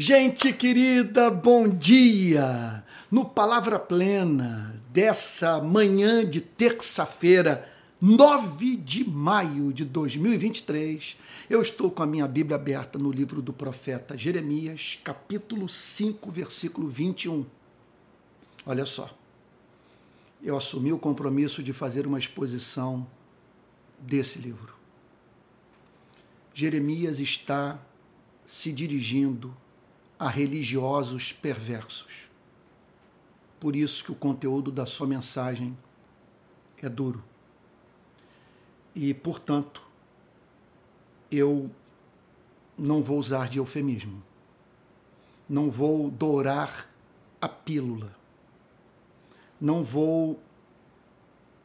Gente querida, bom dia! No Palavra Plena dessa manhã de terça-feira, 9 de maio de 2023, eu estou com a minha Bíblia aberta no livro do profeta Jeremias, capítulo 5, versículo 21. Olha só, eu assumi o compromisso de fazer uma exposição desse livro. Jeremias está se dirigindo a religiosos perversos. Por isso que o conteúdo da sua mensagem é duro. E, portanto, eu não vou usar de eufemismo. Não vou dourar a pílula. Não vou,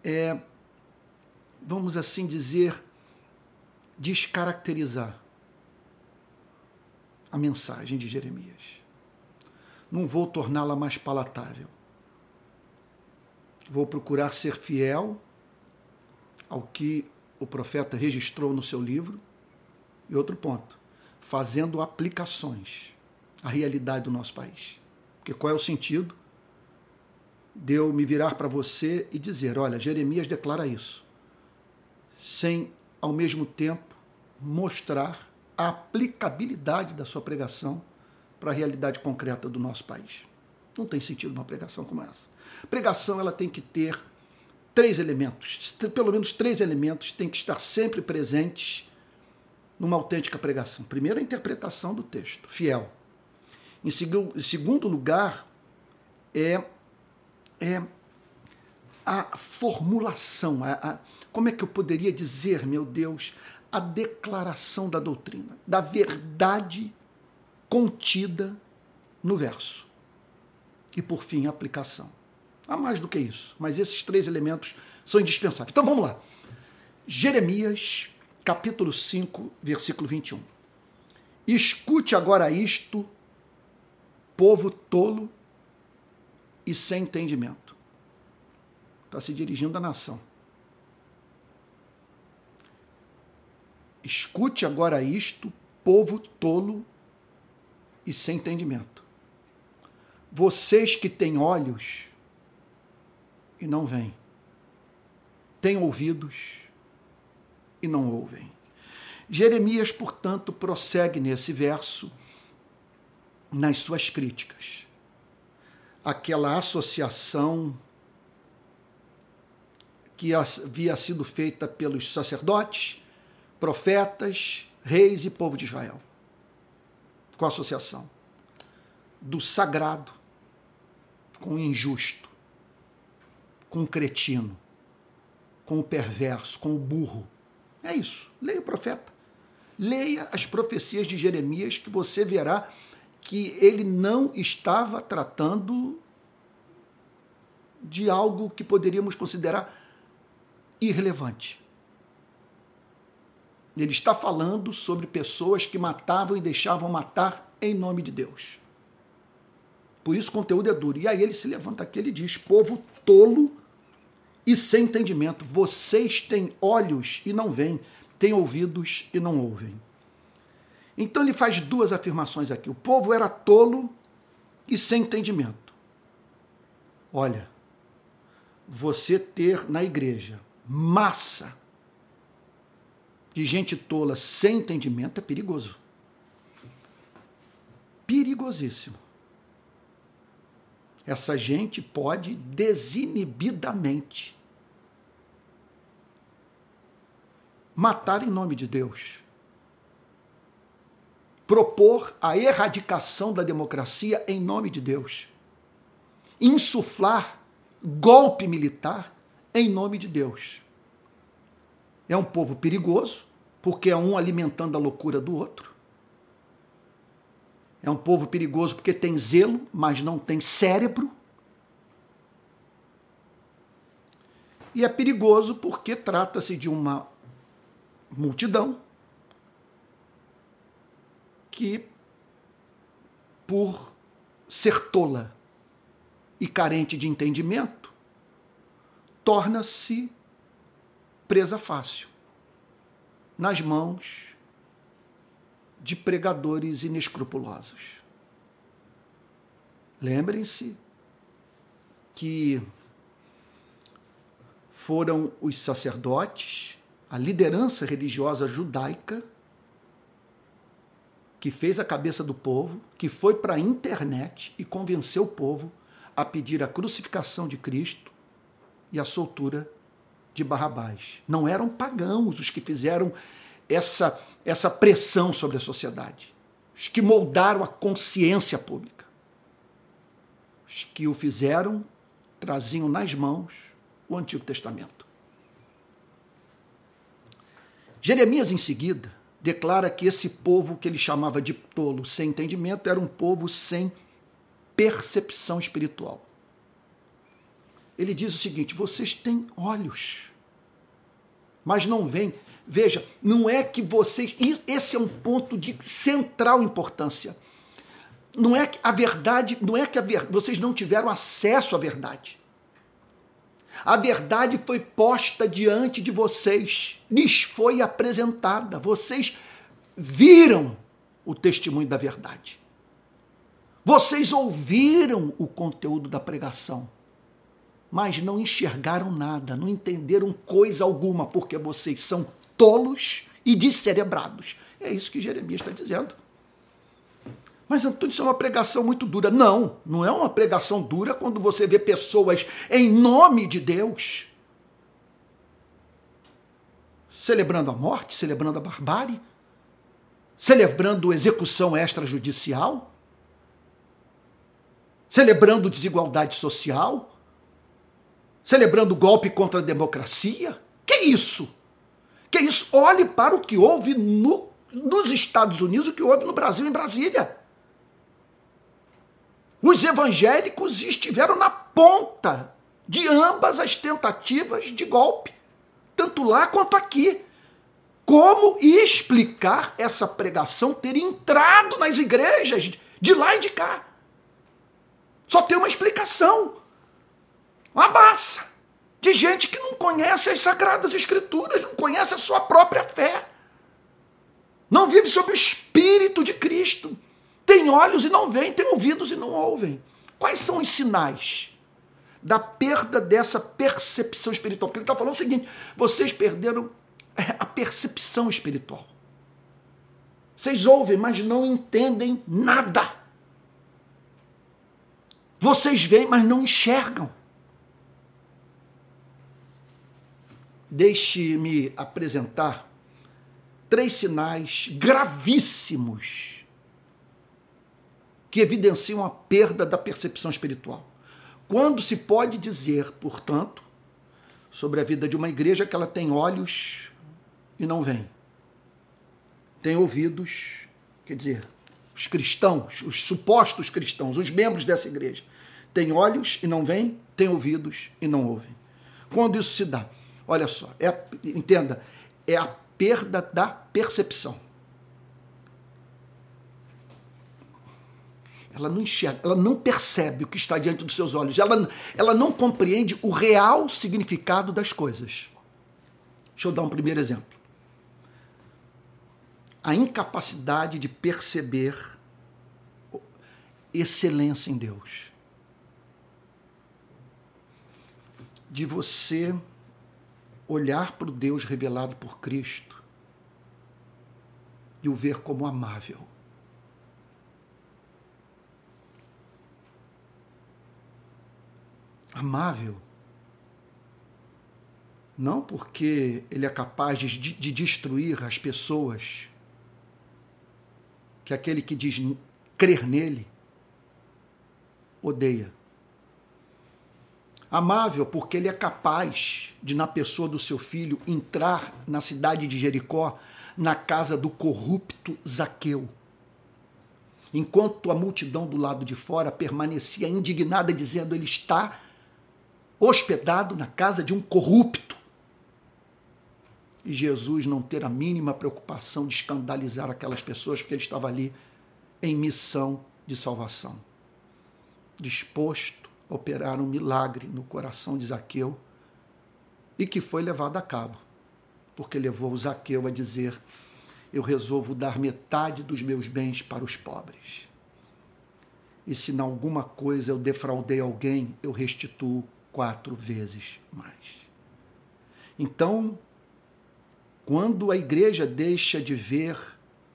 é, vamos assim dizer, descaracterizar a mensagem de Jeremias. Não vou torná-la mais palatável. Vou procurar ser fiel ao que o profeta registrou no seu livro. E outro ponto, fazendo aplicações à realidade do nosso país. Porque qual é o sentido de eu me virar para você e dizer: olha, Jeremias declara isso, sem ao mesmo tempo mostrar a aplicabilidade da sua pregação para a realidade concreta do nosso país. Não tem sentido uma pregação como essa. Pregação ela tem que ter três elementos, pelo menos três elementos têm que estar sempre presentes numa autêntica pregação. Primeiro, a interpretação do texto, fiel. Em segundo lugar, é, é a formulação, a, a, como é que eu poderia dizer, meu Deus, a declaração da doutrina, da verdade contida no verso. E, por fim, a aplicação. Há mais do que isso, mas esses três elementos são indispensáveis. Então vamos lá. Jeremias, capítulo 5, versículo 21. Escute agora isto, povo tolo e sem entendimento. Está se dirigindo à nação. Escute agora isto, povo tolo e sem entendimento. Vocês que têm olhos e não veem, têm ouvidos e não ouvem. Jeremias, portanto, prossegue nesse verso nas suas críticas. Aquela associação que havia sido feita pelos sacerdotes profetas, reis e povo de Israel. Com a associação do sagrado com o injusto, com o cretino, com o perverso, com o burro. É isso. Leia o profeta. Leia as profecias de Jeremias que você verá que ele não estava tratando de algo que poderíamos considerar irrelevante. Ele está falando sobre pessoas que matavam e deixavam matar em nome de Deus. Por isso o conteúdo é duro. E aí ele se levanta aqui e diz: povo tolo e sem entendimento. Vocês têm olhos e não veem, têm ouvidos e não ouvem. Então ele faz duas afirmações aqui. O povo era tolo e sem entendimento. Olha, você ter na igreja massa de gente tola sem entendimento é perigoso. Perigosíssimo. Essa gente pode desinibidamente matar em nome de Deus. Propor a erradicação da democracia em nome de Deus. Insuflar golpe militar em nome de Deus. É um povo perigoso, porque é um alimentando a loucura do outro. É um povo perigoso porque tem zelo, mas não tem cérebro. E é perigoso porque trata-se de uma multidão que, por ser tola e carente de entendimento, torna-se presa fácil nas mãos de pregadores inescrupulosos. Lembrem-se que foram os sacerdotes, a liderança religiosa judaica, que fez a cabeça do povo, que foi para a internet e convenceu o povo a pedir a crucificação de Cristo e a soltura de Barrabás. Não eram pagãos os que fizeram essa, essa pressão sobre a sociedade, os que moldaram a consciência pública. Os que o fizeram traziam nas mãos o Antigo Testamento. Jeremias, em seguida, declara que esse povo que ele chamava de tolo, sem entendimento, era um povo sem percepção espiritual. Ele diz o seguinte: vocês têm olhos, mas não veem. Veja, não é que vocês. Esse é um ponto de central importância. Não é que a verdade, não é que vocês não tiveram acesso à verdade. A verdade foi posta diante de vocês, lhes foi apresentada. Vocês viram o testemunho da verdade. Vocês ouviram o conteúdo da pregação, mas não enxergaram nada, não entenderam coisa alguma, porque vocês são tolos e descerebrados. É isso que Jeremias está dizendo. Mas Antônio, isso é uma pregação muito dura. Não, não é uma pregação dura quando você vê pessoas em nome de Deus celebrando a morte, celebrando a barbárie, celebrando execução extrajudicial, celebrando desigualdade social, celebrando golpe contra a democracia. Que isso? Que isso? Olhe para o que houve no, nos Estados Unidos, o que houve no Brasil, em Brasília. Os evangélicos estiveram na ponta de ambas as tentativas de golpe, tanto lá quanto aqui. Como explicar essa pregação ter entrado nas igrejas de lá e de cá? Só tem uma explicação. Uma massa de gente que não conhece as sagradas escrituras, não conhece a sua própria fé. Não vive sob o espírito de Cristo. Tem olhos e não veem, tem ouvidos e não ouvem. Quais são os sinais da perda dessa percepção espiritual? Porque ele está falando o seguinte: vocês perderam é, a percepção espiritual. Vocês ouvem, mas não entendem nada. Vocês veem, mas não enxergam. Deixe-me apresentar três sinais gravíssimos que evidenciam a perda da percepção espiritual. Quando se pode dizer, portanto, sobre a vida de uma igreja que ela tem olhos e não vem, tem ouvidos, quer dizer, os cristãos, os supostos cristãos, os membros dessa igreja, têm olhos e não veem, têm ouvidos e não ouvem. Quando isso se dá? Olha só, é a, entenda, é a perda da percepção. Ela não enxerga, ela não percebe o que está diante dos seus olhos, ela, ela não compreende o real significado das coisas. Deixa eu dar um primeiro exemplo. A incapacidade de perceber excelência em Deus. De você olhar para o Deus revelado por Cristo e o ver como amável amável. Não porque ele é capaz de, de destruir as pessoas, que aquele que diz crer nele odeia. Amável porque ele é capaz de, na pessoa do seu filho, entrar na cidade de Jericó, na casa do corrupto Zaqueu. Enquanto a multidão do lado de fora permanecia indignada, dizendo: Ele está hospedado na casa de um corrupto. E Jesus não ter a mínima preocupação de escandalizar aquelas pessoas, porque ele estava ali em missão de salvação, disposto operar um milagre no coração de Zaqueu e que foi levado a cabo, porque levou Zaqueu a dizer: Eu resolvo dar metade dos meus bens para os pobres. E se em alguma coisa eu defraudei alguém, eu restituo quatro vezes mais. Então, quando a igreja deixa de ver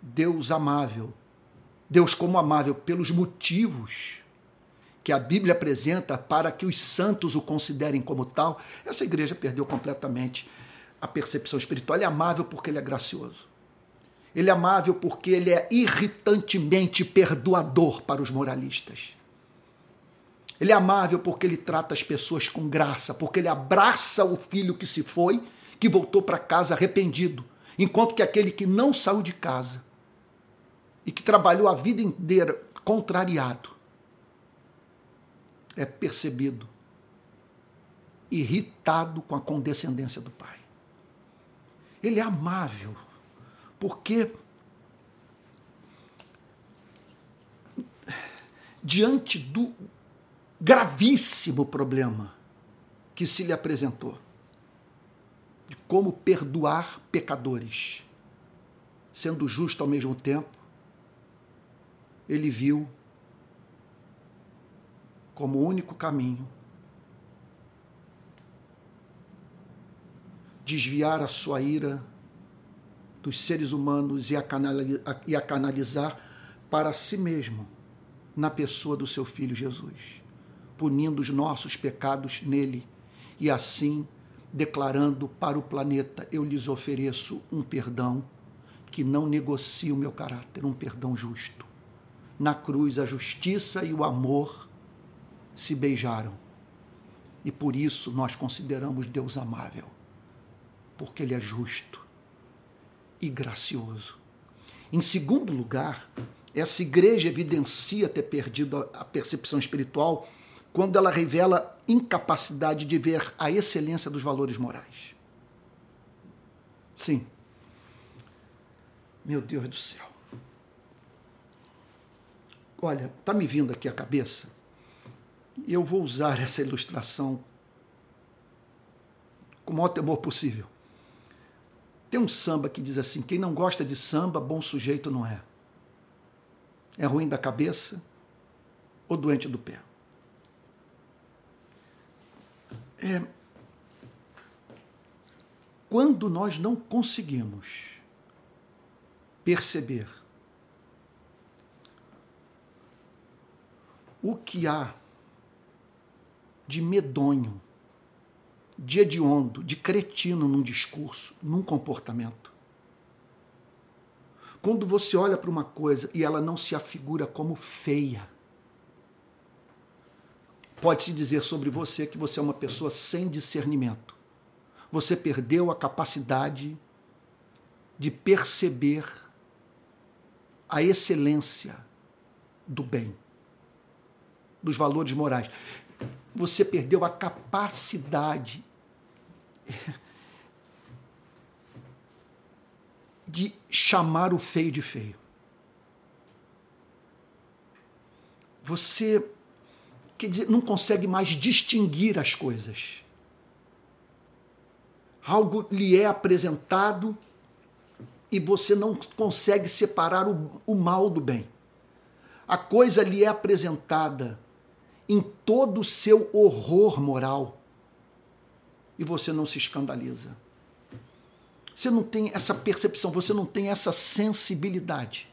Deus amável, Deus como amável pelos motivos que a Bíblia apresenta para que os santos o considerem como tal, essa igreja perdeu completamente a percepção espiritual. Ele é amável porque ele é gracioso. Ele é amável porque ele é irritantemente perdoador para os moralistas. Ele é amável porque ele trata as pessoas com graça, porque ele abraça o filho que se foi, que voltou para casa arrependido, enquanto que aquele que não saiu de casa e que trabalhou a vida inteira contrariado é percebido irritado com a condescendência do pai. Ele é amável, porque diante do gravíssimo problema que se lhe apresentou, de como perdoar pecadores, sendo justo ao mesmo tempo, ele viu como único caminho desviar a sua ira dos seres humanos e a, canalizar, para si mesmo na pessoa do seu filho Jesus, punindo os nossos pecados nele e assim declarando para o planeta: Eu lhes ofereço um perdão que não negocia o meu caráter, um perdão justo. Na cruz, a justiça e o amor se beijaram. E por isso nós consideramos Deus amável porque ele é justo e gracioso. Em segundo lugar, essa igreja evidencia ter perdido a percepção espiritual quando ela revela incapacidade de ver a excelência dos valores morais. Sim. Meu Deus do céu. Olha, está me vindo aqui a cabeça, e eu vou usar essa ilustração com o maior temor possível. Tem um samba que diz assim: quem não gosta de samba, bom sujeito não é. É ruim da cabeça ou doente do pé. É, quando nós não conseguimos perceber o que há de medonho de hediondo, de cretino num discurso, num comportamento. Quando você olha para uma coisa e ela não se afigura como feia, pode-se dizer sobre você que você é uma pessoa sem discernimento. Você perdeu a capacidade de perceber a excelência do bem, dos valores morais. Você perdeu a capacidade de chamar o feio de feio. Você quer dizer, não consegue mais distinguir as coisas. Algo lhe é apresentado e você não consegue separar o, o mal do bem. A coisa lhe é apresentada em todo o seu horror moral e você não se escandaliza. Você não tem essa percepção, você não tem essa sensibilidade.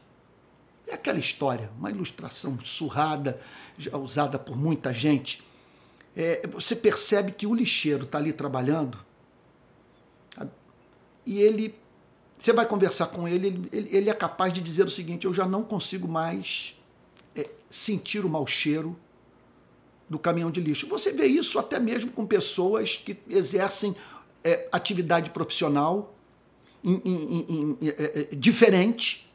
É aquela história, uma ilustração surrada, já usada por muita gente. É, você percebe que o lixeiro está ali trabalhando e ele, você vai conversar com ele, ele, ele, é capaz de dizer o seguinte: eu já não consigo mais é, sentir o mau cheiro do caminhão de lixo. Você vê isso até mesmo com pessoas que exercem é, atividade profissional em, é, é, diferente,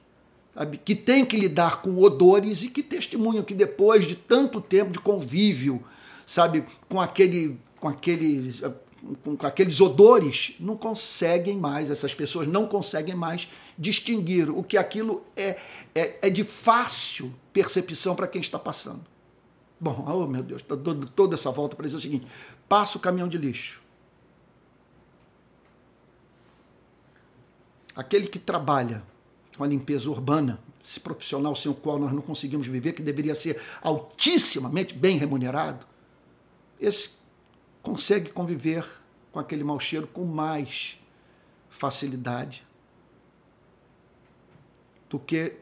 sabe? que tem que lidar com odores e que testemunham que depois de tanto tempo de convívio, sabe, com aquele, com aqueles, com aqueles odores, não conseguem mais, essas pessoas não conseguem mais distinguir o que aquilo é, é, é de fácil percepção para quem está passando. Bom, oh meu Deus, estou dando toda essa volta para dizer o seguinte: passa o caminhão de lixo. Aquele que trabalha com a limpeza urbana, esse profissional sem o qual nós não conseguimos viver, que deveria ser altissimamente bem remunerado, esse consegue conviver com aquele mau cheiro com mais facilidade do que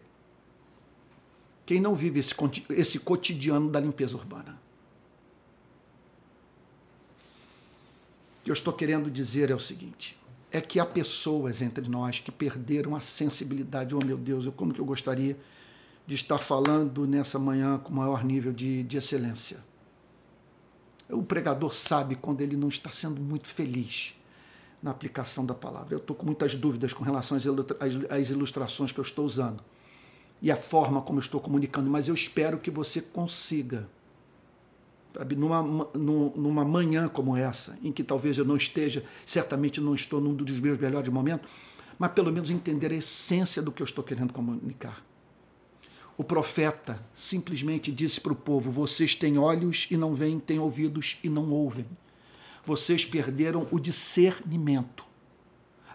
quem não vive esse, esse cotidiano da limpeza urbana. O que eu estou querendo dizer é o seguinte: é que há pessoas entre nós que perderam a sensibilidade. Oh, meu Deus, eu, como que eu gostaria de estar falando nessa manhã com maior nível de, de excelência. O pregador sabe quando ele não está sendo muito feliz na aplicação da palavra. Eu estou com muitas dúvidas com relação às ilustrações que eu estou usando e a forma como estou comunicando, mas eu espero que você consiga Sabe, numa, numa manhã como essa, em que talvez eu não esteja, certamente não estou num dos meus melhores momentos, mas pelo menos entender a essência do que eu estou querendo comunicar. O profeta simplesmente disse para o povo: Vocês têm olhos e não veem, têm ouvidos e não ouvem. Vocês perderam o discernimento,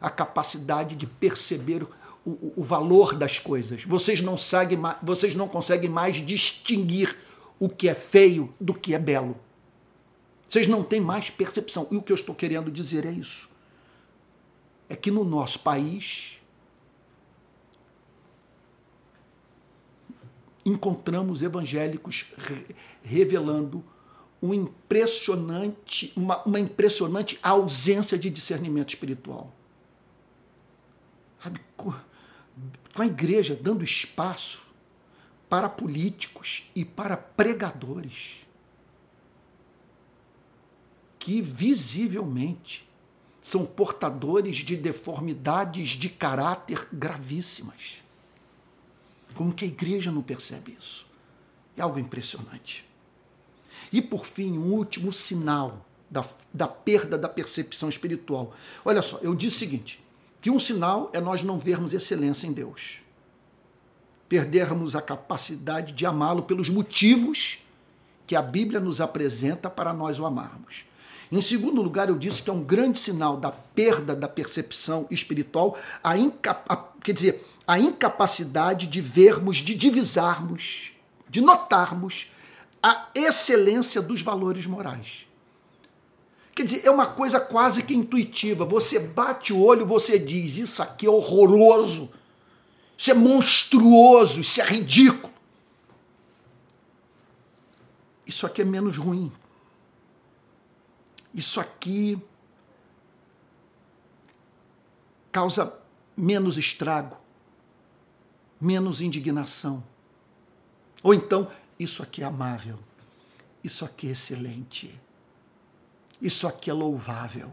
a capacidade de perceber o, o valor das coisas. Vocês não, seguem, vocês não conseguem mais distinguir o que é feio do que é belo. Vocês não têm mais percepção. E o que eu estou querendo dizer é isso. É que no nosso país encontramos evangélicos revelando um impressionante, uma, uma impressionante ausência de discernimento espiritual. Sabe, com a igreja dando espaço para políticos e para pregadores que visivelmente são portadores de deformidades de caráter gravíssimas. Como que a igreja não percebe isso? É algo impressionante. E por fim, um último sinal da, da perda da percepção espiritual. Olha só, eu disse o seguinte: que um sinal é nós não vermos excelência em Deus perdermos a capacidade de amá-lo pelos motivos que a Bíblia nos apresenta para nós o amarmos. Em segundo lugar, eu disse que é um grande sinal da perda da percepção espiritual, a, a quer dizer, a incapacidade de vermos, de divisarmos, de notarmos a excelência dos valores morais. Quer dizer, é uma coisa quase que intuitiva. Você bate o olho, você diz: Isso aqui é horroroso isso é monstruoso, isso é ridículo. Isso aqui é menos ruim. Isso aqui causa menos estrago, menos indignação. Ou então, isso aqui é amável, isso aqui é excelente, isso aqui é louvável.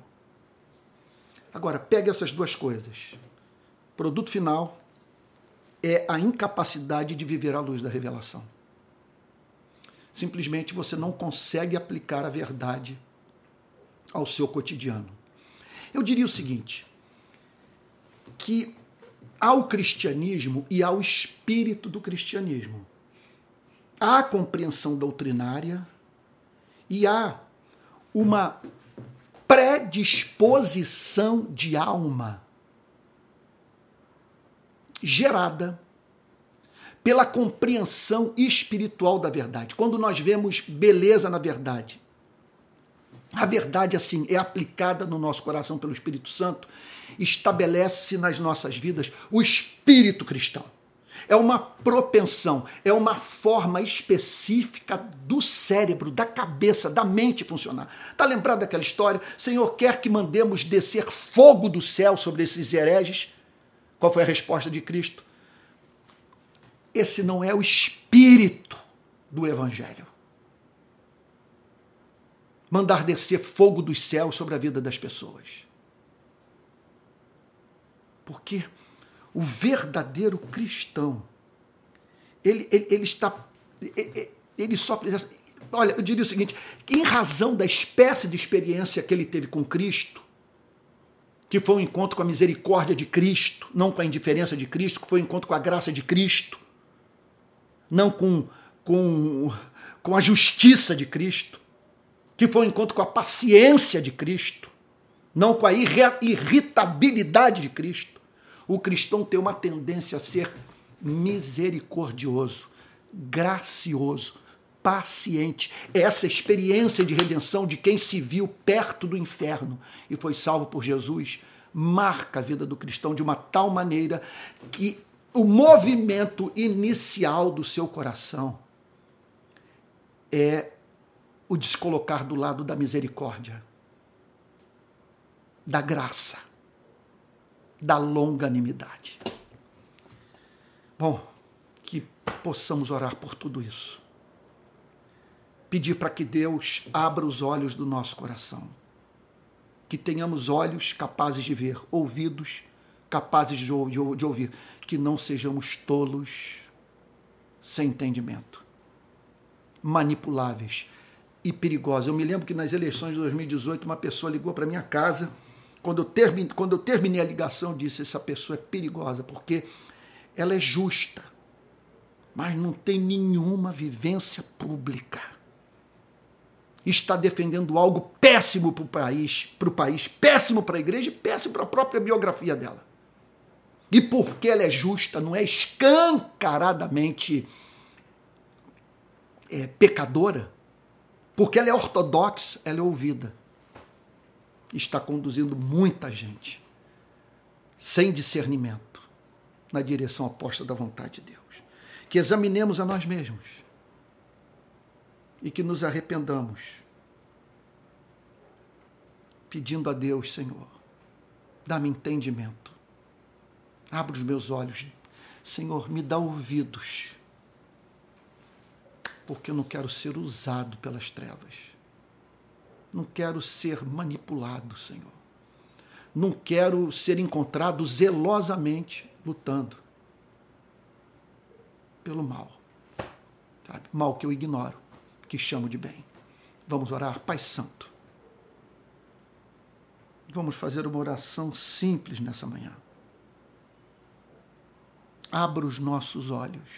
Agora, pegue essas duas coisas. Produto final, é a incapacidade de viver à luz da revelação. Simplesmente você não consegue aplicar a verdade ao seu cotidiano. Eu diria o seguinte: que ao cristianismo e ao espírito do cristianismo há compreensão doutrinária e há uma predisposição de alma gerada pela compreensão espiritual da verdade. Quando nós vemos beleza na verdade, a verdade, assim, é aplicada no nosso coração pelo Espírito Santo, estabelece nas nossas vidas o espírito cristão. É uma propensão, é uma forma específica do cérebro, da cabeça, da mente funcionar. Está lembrado daquela história? Senhor, quer que mandemos descer fogo do céu sobre esses hereges? Qual foi a resposta de Cristo? Esse não é o espírito do Evangelho. Mandar descer fogo dos céus sobre a vida das pessoas. Porque o verdadeiro cristão, ele, ele, ele está. Ele, ele sofre. Olha, eu diria o seguinte: que em razão da espécie de experiência que ele teve com Cristo, que foi um encontro com a misericórdia de Cristo, não com a indiferença de Cristo, que foi um encontro com a graça de Cristo, não com, com, com a justiça de Cristo, que foi um encontro com a paciência de Cristo, não com a irritabilidade de Cristo. O cristão tem uma tendência a ser misericordioso, gracioso, paciente. Essa experiência de redenção de quem se viu perto do inferno e foi salvo por Jesus marca a vida do cristão de uma tal maneira que o movimento inicial do seu coração é o descolocar do lado da misericórdia, da graça, da longanimidade. Bom, que possamos orar por tudo isso. Pedir para que Deus abra os olhos do nosso coração. Que tenhamos olhos capazes de ver, ouvidos capazes de, ouvir, que não sejamos tolos, sem entendimento, manipuláveis e perigosos. Eu me lembro que nas eleições de 2018 uma pessoa ligou para minha casa. Quando eu, quando eu terminei a ligação, disse: essa pessoa é perigosa porque ela é justa, mas não tem nenhuma vivência pública. Está defendendo algo péssimo para o país, para o país, péssimo para a igreja e péssimo para a própria biografia dela. E porque ela é justa, não é escancaradamente é, pecadora, porque ela é ortodoxa, ela é ouvida. Está conduzindo muita gente sem discernimento na direção oposta da vontade de Deus. Que examinemos a nós mesmos e que nos arrependamos, pedindo a Deus, Senhor, dá-me entendimento Abra os meus olhos. Senhor, me dá ouvidos. Porque eu não quero ser usado pelas trevas. Não quero ser manipulado, Senhor. Não quero ser encontrado zelosamente lutando pelo mal. Sabe? Mal que eu ignoro, que chamo de bem. Vamos orar, Pai Santo. Vamos fazer uma oração simples nessa manhã abra os nossos olhos,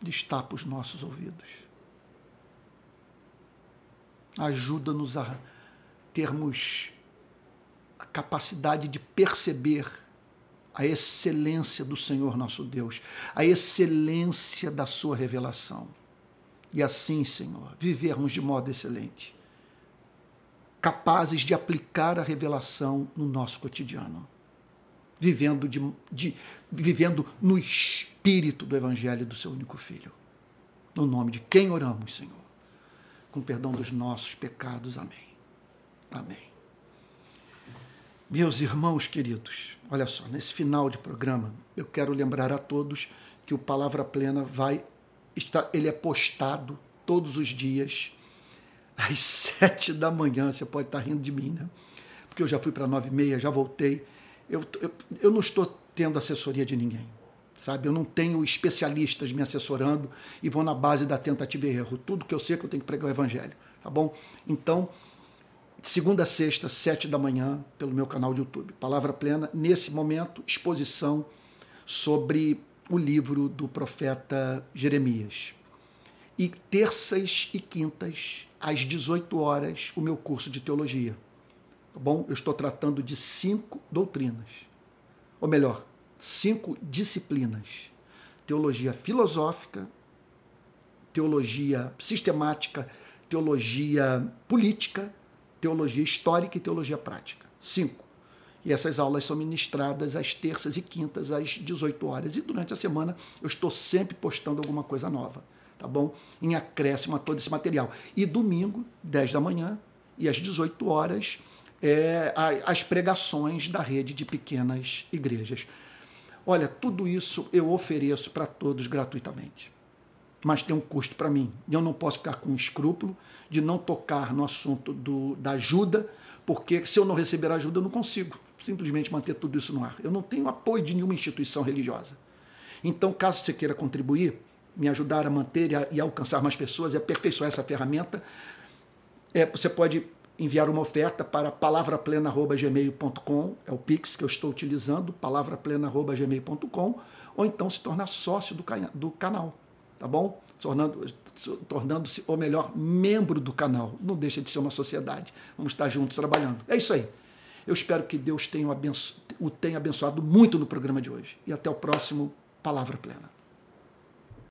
destapa os nossos ouvidos. Ajuda-nos a termos a capacidade de perceber a excelência do Senhor nosso Deus, a excelência da Sua revelação. E assim, Senhor, vivermos de modo excelente, capazes de aplicar a revelação no nosso cotidiano vivendo, de, de, vivendo no espírito do Evangelho do seu único Filho. No nome de quem oramos, Senhor. Com perdão dos nossos pecados. Amém. Amém. Meus irmãos queridos, olha só, nesse final de programa, eu quero lembrar a todos que o Palavra Plena vai estar, ele é postado todos os dias às sete da manhã. Você pode estar rindo de mim, né? Porque eu já fui para nove e meia, já voltei eu, eu, eu não estou tendo assessoria de ninguém, sabe? Eu não tenho especialistas me assessorando e vou na base da tentativa e erro. Tudo que eu sei é que eu tenho que pregar o evangelho, tá bom? Então, segunda a sexta, sete da manhã, pelo meu canal de YouTube. Palavra Plena, nesse momento, exposição sobre o livro do profeta Jeremias. E terças e quintas, às 18 horas, o meu curso de teologia. Tá bom? Eu estou tratando de cinco doutrinas. Ou melhor, cinco disciplinas: teologia filosófica, teologia sistemática, teologia política, teologia histórica e teologia prática. Cinco. E essas aulas são ministradas às terças e quintas, às 18 horas. E durante a semana eu estou sempre postando alguma coisa nova, tá bom? Em acréscimo a todo esse material. E domingo, 10 da manhã, e às 18 horas, é, as pregações da rede de pequenas igrejas. Olha, tudo isso eu ofereço para todos gratuitamente. Mas tem um custo para mim. Eu não posso ficar com escrúpulo de não tocar no assunto do, da ajuda, porque se eu não receber ajuda, eu não consigo simplesmente manter tudo isso no ar. Eu não tenho apoio de nenhuma instituição religiosa. Então, caso você queira contribuir, me ajudar a manter e, a, e alcançar mais pessoas e aperfeiçoar essa ferramenta, é, você pode enviar uma oferta para palavraplena.gmail.com, é o Pix que eu estou utilizando, palavraplena.gmail.com, ou então se tornar sócio do, do canal, tá bom? Tornando-se, tornando ou melhor, membro do canal. Não deixa de ser uma sociedade. Vamos estar juntos trabalhando. É isso aí. Eu espero que Deus tenha o tenha abençoado muito no programa de hoje. E até o próximo Palavra Plena.